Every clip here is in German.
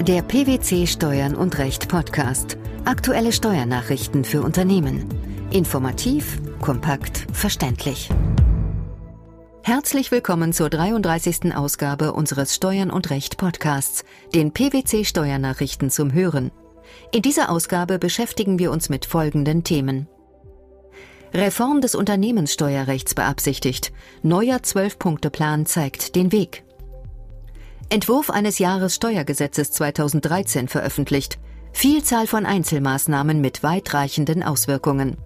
Der PwC Steuern und Recht Podcast. Aktuelle Steuernachrichten für Unternehmen. Informativ, kompakt, verständlich. Herzlich willkommen zur 33. Ausgabe unseres Steuern und Recht Podcasts, den PwC Steuernachrichten zum Hören. In dieser Ausgabe beschäftigen wir uns mit folgenden Themen. Reform des Unternehmenssteuerrechts beabsichtigt. Neuer Zwölf-Punkte-Plan zeigt den Weg. Entwurf eines Jahressteuergesetzes 2013 veröffentlicht. Vielzahl von Einzelmaßnahmen mit weitreichenden Auswirkungen.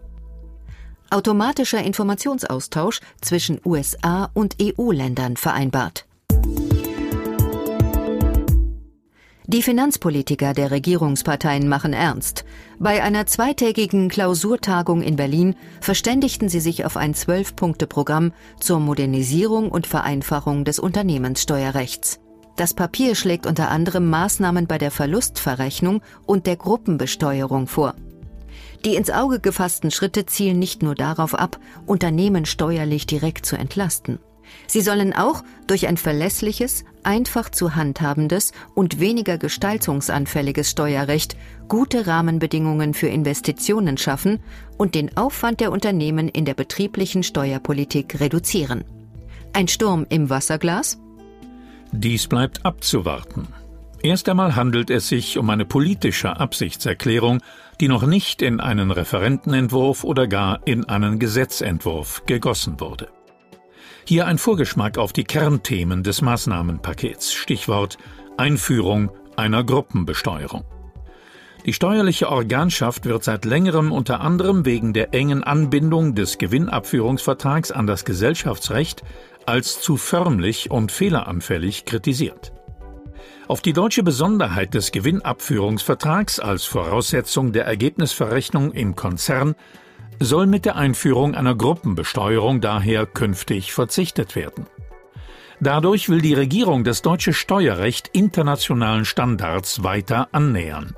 Automatischer Informationsaustausch zwischen USA und EU-Ländern vereinbart. Die Finanzpolitiker der Regierungsparteien machen ernst. Bei einer zweitägigen Klausurtagung in Berlin verständigten sie sich auf ein Zwölf-Punkte-Programm zur Modernisierung und Vereinfachung des Unternehmenssteuerrechts. Das Papier schlägt unter anderem Maßnahmen bei der Verlustverrechnung und der Gruppenbesteuerung vor. Die ins Auge gefassten Schritte zielen nicht nur darauf ab, Unternehmen steuerlich direkt zu entlasten. Sie sollen auch durch ein verlässliches, einfach zu handhabendes und weniger gestaltungsanfälliges Steuerrecht gute Rahmenbedingungen für Investitionen schaffen und den Aufwand der Unternehmen in der betrieblichen Steuerpolitik reduzieren. Ein Sturm im Wasserglas? Dies bleibt abzuwarten. Erst einmal handelt es sich um eine politische Absichtserklärung, die noch nicht in einen Referentenentwurf oder gar in einen Gesetzentwurf gegossen wurde. Hier ein Vorgeschmack auf die Kernthemen des Maßnahmenpakets, Stichwort Einführung einer Gruppenbesteuerung. Die steuerliche Organschaft wird seit längerem unter anderem wegen der engen Anbindung des Gewinnabführungsvertrags an das Gesellschaftsrecht als zu förmlich und fehleranfällig kritisiert. Auf die deutsche Besonderheit des Gewinnabführungsvertrags als Voraussetzung der Ergebnisverrechnung im Konzern soll mit der Einführung einer Gruppenbesteuerung daher künftig verzichtet werden. Dadurch will die Regierung das deutsche Steuerrecht internationalen Standards weiter annähern.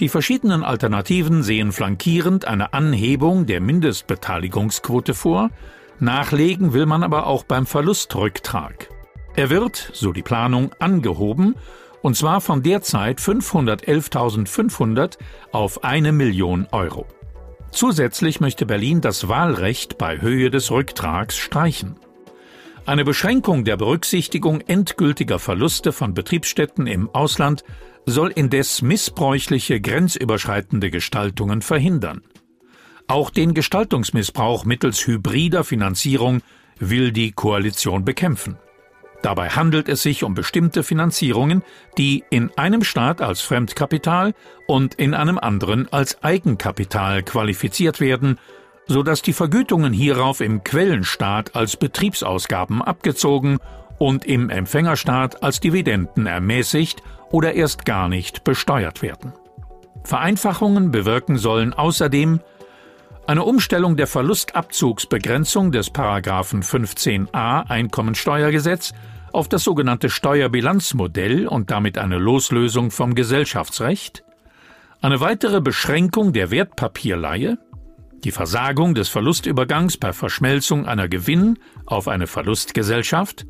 Die verschiedenen Alternativen sehen flankierend eine Anhebung der Mindestbeteiligungsquote vor Nachlegen will man aber auch beim Verlustrücktrag. Er wird, so die Planung, angehoben, und zwar von derzeit 511.500 auf eine Million Euro. Zusätzlich möchte Berlin das Wahlrecht bei Höhe des Rücktrags streichen. Eine Beschränkung der Berücksichtigung endgültiger Verluste von Betriebsstätten im Ausland soll indes missbräuchliche grenzüberschreitende Gestaltungen verhindern. Auch den Gestaltungsmissbrauch mittels hybrider Finanzierung will die Koalition bekämpfen. Dabei handelt es sich um bestimmte Finanzierungen, die in einem Staat als Fremdkapital und in einem anderen als Eigenkapital qualifiziert werden, so dass die Vergütungen hierauf im Quellenstaat als Betriebsausgaben abgezogen und im Empfängerstaat als Dividenden ermäßigt oder erst gar nicht besteuert werden. Vereinfachungen bewirken sollen außerdem eine Umstellung der Verlustabzugsbegrenzung des Paragraphen 15a Einkommensteuergesetz auf das sogenannte Steuerbilanzmodell und damit eine Loslösung vom Gesellschaftsrecht, eine weitere Beschränkung der Wertpapierleihe, die Versagung des Verlustübergangs per Verschmelzung einer Gewinn auf eine Verlustgesellschaft,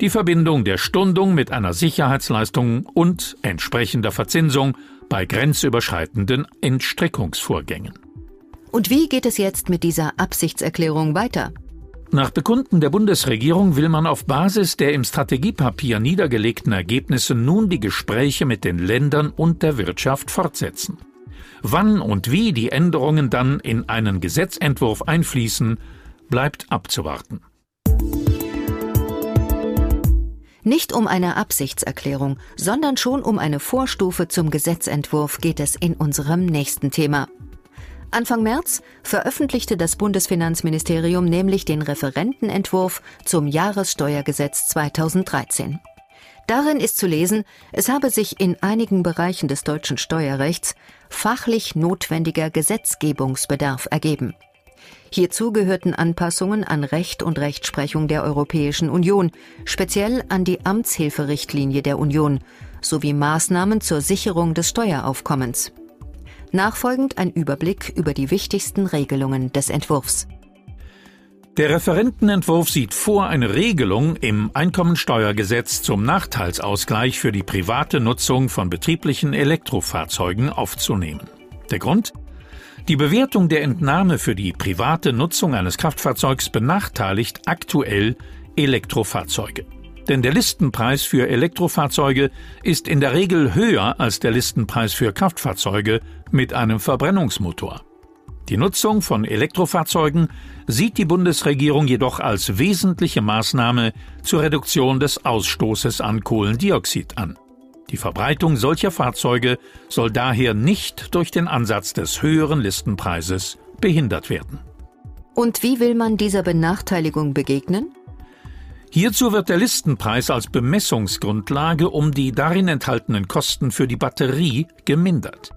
die Verbindung der Stundung mit einer Sicherheitsleistung und entsprechender Verzinsung bei grenzüberschreitenden Entstrickungsvorgängen. Und wie geht es jetzt mit dieser Absichtserklärung weiter? Nach Bekunden der Bundesregierung will man auf Basis der im Strategiepapier niedergelegten Ergebnisse nun die Gespräche mit den Ländern und der Wirtschaft fortsetzen. Wann und wie die Änderungen dann in einen Gesetzentwurf einfließen, bleibt abzuwarten. Nicht um eine Absichtserklärung, sondern schon um eine Vorstufe zum Gesetzentwurf geht es in unserem nächsten Thema. Anfang März veröffentlichte das Bundesfinanzministerium nämlich den Referentenentwurf zum Jahressteuergesetz 2013. Darin ist zu lesen, es habe sich in einigen Bereichen des deutschen Steuerrechts fachlich notwendiger Gesetzgebungsbedarf ergeben. Hierzu gehörten Anpassungen an Recht und Rechtsprechung der Europäischen Union, speziell an die Amtshilferichtlinie der Union, sowie Maßnahmen zur Sicherung des Steueraufkommens. Nachfolgend ein Überblick über die wichtigsten Regelungen des Entwurfs. Der Referentenentwurf sieht vor, eine Regelung im Einkommensteuergesetz zum Nachteilsausgleich für die private Nutzung von betrieblichen Elektrofahrzeugen aufzunehmen. Der Grund? Die Bewertung der Entnahme für die private Nutzung eines Kraftfahrzeugs benachteiligt aktuell Elektrofahrzeuge. Denn der Listenpreis für Elektrofahrzeuge ist in der Regel höher als der Listenpreis für Kraftfahrzeuge mit einem Verbrennungsmotor. Die Nutzung von Elektrofahrzeugen sieht die Bundesregierung jedoch als wesentliche Maßnahme zur Reduktion des Ausstoßes an Kohlendioxid an. Die Verbreitung solcher Fahrzeuge soll daher nicht durch den Ansatz des höheren Listenpreises behindert werden. Und wie will man dieser Benachteiligung begegnen? Hierzu wird der Listenpreis als Bemessungsgrundlage um die darin enthaltenen Kosten für die Batterie gemindert.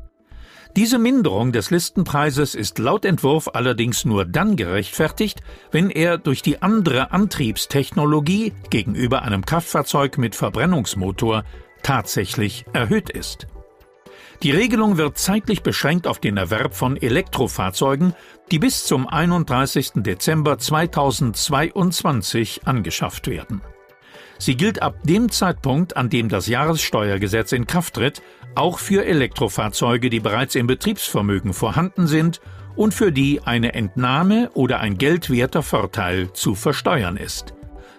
Diese Minderung des Listenpreises ist laut Entwurf allerdings nur dann gerechtfertigt, wenn er durch die andere Antriebstechnologie gegenüber einem Kraftfahrzeug mit Verbrennungsmotor tatsächlich erhöht ist. Die Regelung wird zeitlich beschränkt auf den Erwerb von Elektrofahrzeugen, die bis zum 31. Dezember 2022 angeschafft werden. Sie gilt ab dem Zeitpunkt, an dem das Jahressteuergesetz in Kraft tritt, auch für Elektrofahrzeuge, die bereits im Betriebsvermögen vorhanden sind und für die eine Entnahme oder ein geldwerter Vorteil zu versteuern ist.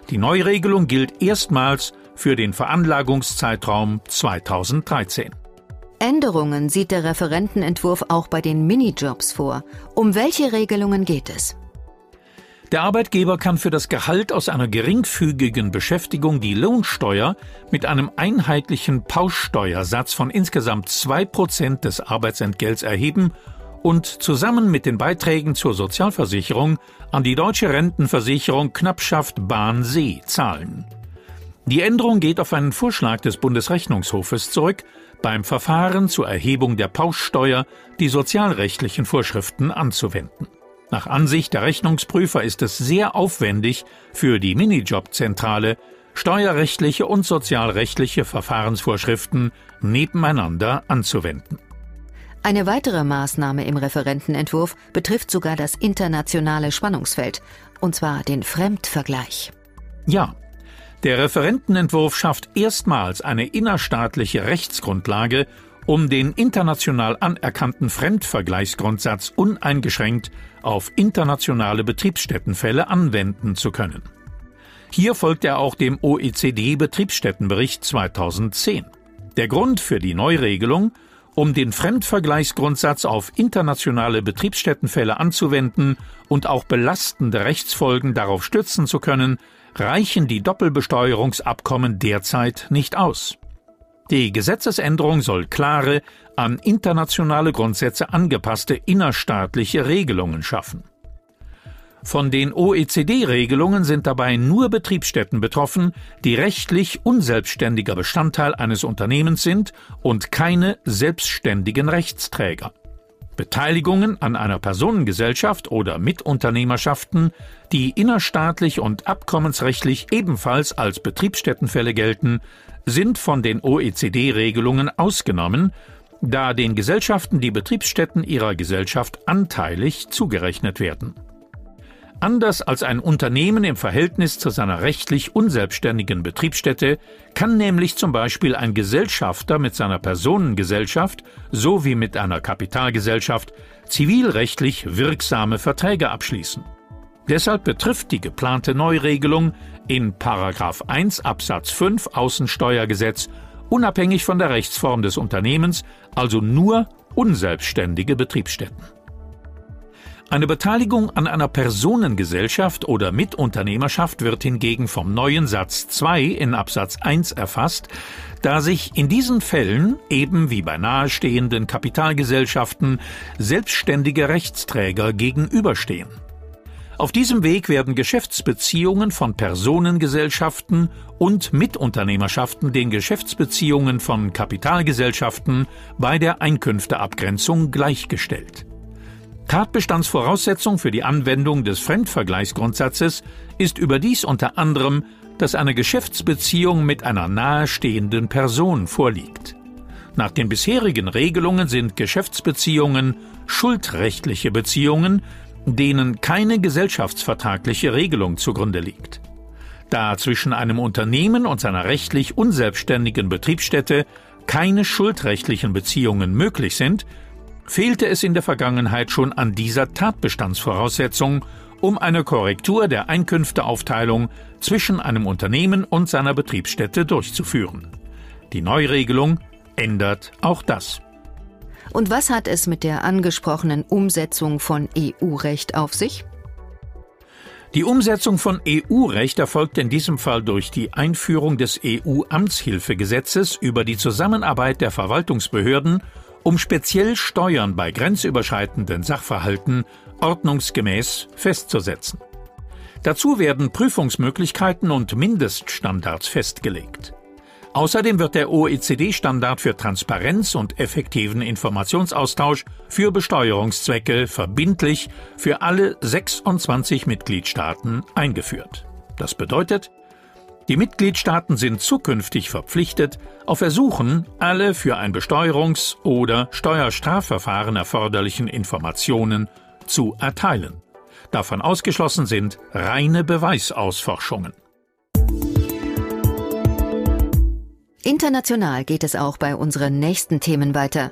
Die Neuregelung gilt erstmals für den Veranlagungszeitraum 2013. Änderungen sieht der Referentenentwurf auch bei den Minijobs vor. Um welche Regelungen geht es? Der Arbeitgeber kann für das Gehalt aus einer geringfügigen Beschäftigung die Lohnsteuer mit einem einheitlichen Pauschsteuersatz von insgesamt zwei Prozent des Arbeitsentgelts erheben und zusammen mit den Beiträgen zur Sozialversicherung an die deutsche Rentenversicherung Knappschaft Bahn See zahlen. Die Änderung geht auf einen Vorschlag des Bundesrechnungshofes zurück, beim Verfahren zur Erhebung der Pauschsteuer die sozialrechtlichen Vorschriften anzuwenden. Nach Ansicht der Rechnungsprüfer ist es sehr aufwendig für die Minijobzentrale, steuerrechtliche und sozialrechtliche Verfahrensvorschriften nebeneinander anzuwenden. Eine weitere Maßnahme im Referentenentwurf betrifft sogar das internationale Spannungsfeld, und zwar den Fremdvergleich. Ja, der Referentenentwurf schafft erstmals eine innerstaatliche Rechtsgrundlage, um den international anerkannten Fremdvergleichsgrundsatz uneingeschränkt auf internationale Betriebsstättenfälle anwenden zu können. Hier folgt er auch dem OECD-Betriebsstättenbericht 2010. Der Grund für die Neuregelung, um den Fremdvergleichsgrundsatz auf internationale Betriebsstättenfälle anzuwenden und auch belastende Rechtsfolgen darauf stützen zu können, reichen die Doppelbesteuerungsabkommen derzeit nicht aus. Die Gesetzesänderung soll klare, an internationale Grundsätze angepasste innerstaatliche Regelungen schaffen. Von den OECD-Regelungen sind dabei nur Betriebsstätten betroffen, die rechtlich unselbstständiger Bestandteil eines Unternehmens sind und keine selbstständigen Rechtsträger. Beteiligungen an einer Personengesellschaft oder Mitunternehmerschaften, die innerstaatlich und abkommensrechtlich ebenfalls als Betriebsstättenfälle gelten, sind von den OECD-Regelungen ausgenommen, da den Gesellschaften die Betriebsstätten ihrer Gesellschaft anteilig zugerechnet werden. Anders als ein Unternehmen im Verhältnis zu seiner rechtlich unselbstständigen Betriebsstätte kann nämlich zum Beispiel ein Gesellschafter mit seiner Personengesellschaft sowie mit einer Kapitalgesellschaft zivilrechtlich wirksame Verträge abschließen. Deshalb betrifft die geplante Neuregelung in 1 Absatz 5 Außensteuergesetz unabhängig von der Rechtsform des Unternehmens, also nur unselbstständige Betriebsstätten. Eine Beteiligung an einer Personengesellschaft oder Mitunternehmerschaft wird hingegen vom neuen Satz 2 in Absatz 1 erfasst, da sich in diesen Fällen, eben wie bei nahestehenden Kapitalgesellschaften, selbstständige Rechtsträger gegenüberstehen. Auf diesem Weg werden Geschäftsbeziehungen von Personengesellschaften und Mitunternehmerschaften den Geschäftsbeziehungen von Kapitalgesellschaften bei der Einkünfteabgrenzung gleichgestellt. Tatbestandsvoraussetzung für die Anwendung des Fremdvergleichsgrundsatzes ist überdies unter anderem, dass eine Geschäftsbeziehung mit einer nahestehenden Person vorliegt. Nach den bisherigen Regelungen sind Geschäftsbeziehungen schuldrechtliche Beziehungen, denen keine gesellschaftsvertragliche Regelung zugrunde liegt. Da zwischen einem Unternehmen und seiner rechtlich unselbstständigen Betriebsstätte keine schuldrechtlichen Beziehungen möglich sind, fehlte es in der Vergangenheit schon an dieser Tatbestandsvoraussetzung, um eine Korrektur der Einkünfteaufteilung zwischen einem Unternehmen und seiner Betriebsstätte durchzuführen. Die Neuregelung ändert auch das. Und was hat es mit der angesprochenen Umsetzung von EU-Recht auf sich? Die Umsetzung von EU-Recht erfolgt in diesem Fall durch die Einführung des EU-Amtshilfegesetzes über die Zusammenarbeit der Verwaltungsbehörden, um speziell Steuern bei grenzüberschreitenden Sachverhalten ordnungsgemäß festzusetzen. Dazu werden Prüfungsmöglichkeiten und Mindeststandards festgelegt. Außerdem wird der OECD-Standard für Transparenz und effektiven Informationsaustausch für Besteuerungszwecke verbindlich für alle 26 Mitgliedstaaten eingeführt. Das bedeutet, die Mitgliedstaaten sind zukünftig verpflichtet, auf Ersuchen alle für ein Besteuerungs- oder Steuerstrafverfahren erforderlichen Informationen zu erteilen. Davon ausgeschlossen sind reine Beweisausforschungen. International geht es auch bei unseren nächsten Themen weiter.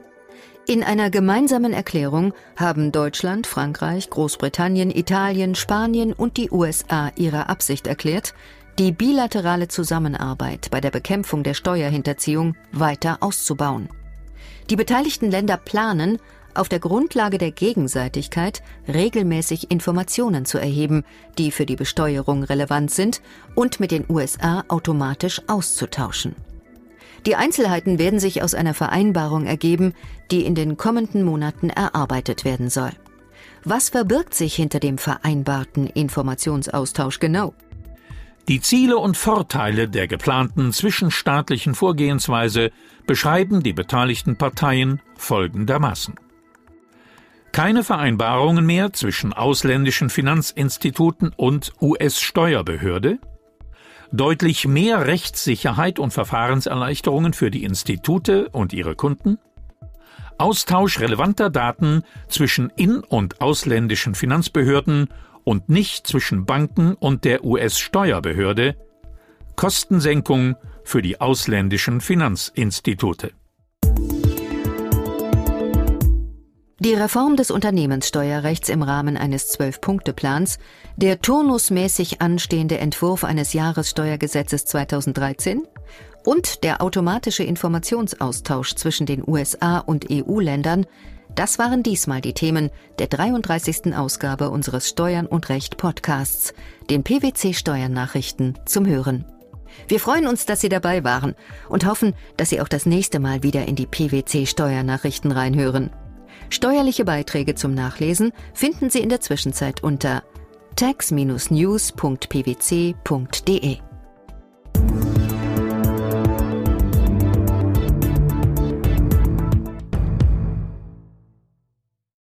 In einer gemeinsamen Erklärung haben Deutschland, Frankreich, Großbritannien, Italien, Spanien und die USA ihre Absicht erklärt, die bilaterale Zusammenarbeit bei der Bekämpfung der Steuerhinterziehung weiter auszubauen. Die beteiligten Länder planen, auf der Grundlage der Gegenseitigkeit regelmäßig Informationen zu erheben, die für die Besteuerung relevant sind und mit den USA automatisch auszutauschen. Die Einzelheiten werden sich aus einer Vereinbarung ergeben, die in den kommenden Monaten erarbeitet werden soll. Was verbirgt sich hinter dem vereinbarten Informationsaustausch genau? Die Ziele und Vorteile der geplanten zwischenstaatlichen Vorgehensweise beschreiben die beteiligten Parteien folgendermaßen. Keine Vereinbarungen mehr zwischen ausländischen Finanzinstituten und US-Steuerbehörde, deutlich mehr Rechtssicherheit und Verfahrenserleichterungen für die Institute und ihre Kunden, Austausch relevanter Daten zwischen in- und ausländischen Finanzbehörden und nicht zwischen Banken und der US-Steuerbehörde, Kostensenkung für die ausländischen Finanzinstitute. Die Reform des Unternehmenssteuerrechts im Rahmen eines Zwölf-Punkte-Plans, der turnusmäßig anstehende Entwurf eines Jahressteuergesetzes 2013 und der automatische Informationsaustausch zwischen den USA und EU-Ländern, das waren diesmal die Themen der 33. Ausgabe unseres Steuern und Recht Podcasts, den PwC Steuernachrichten zum Hören. Wir freuen uns, dass Sie dabei waren und hoffen, dass Sie auch das nächste Mal wieder in die PwC Steuernachrichten reinhören. Steuerliche Beiträge zum Nachlesen finden Sie in der Zwischenzeit unter tax-news.pwc.de.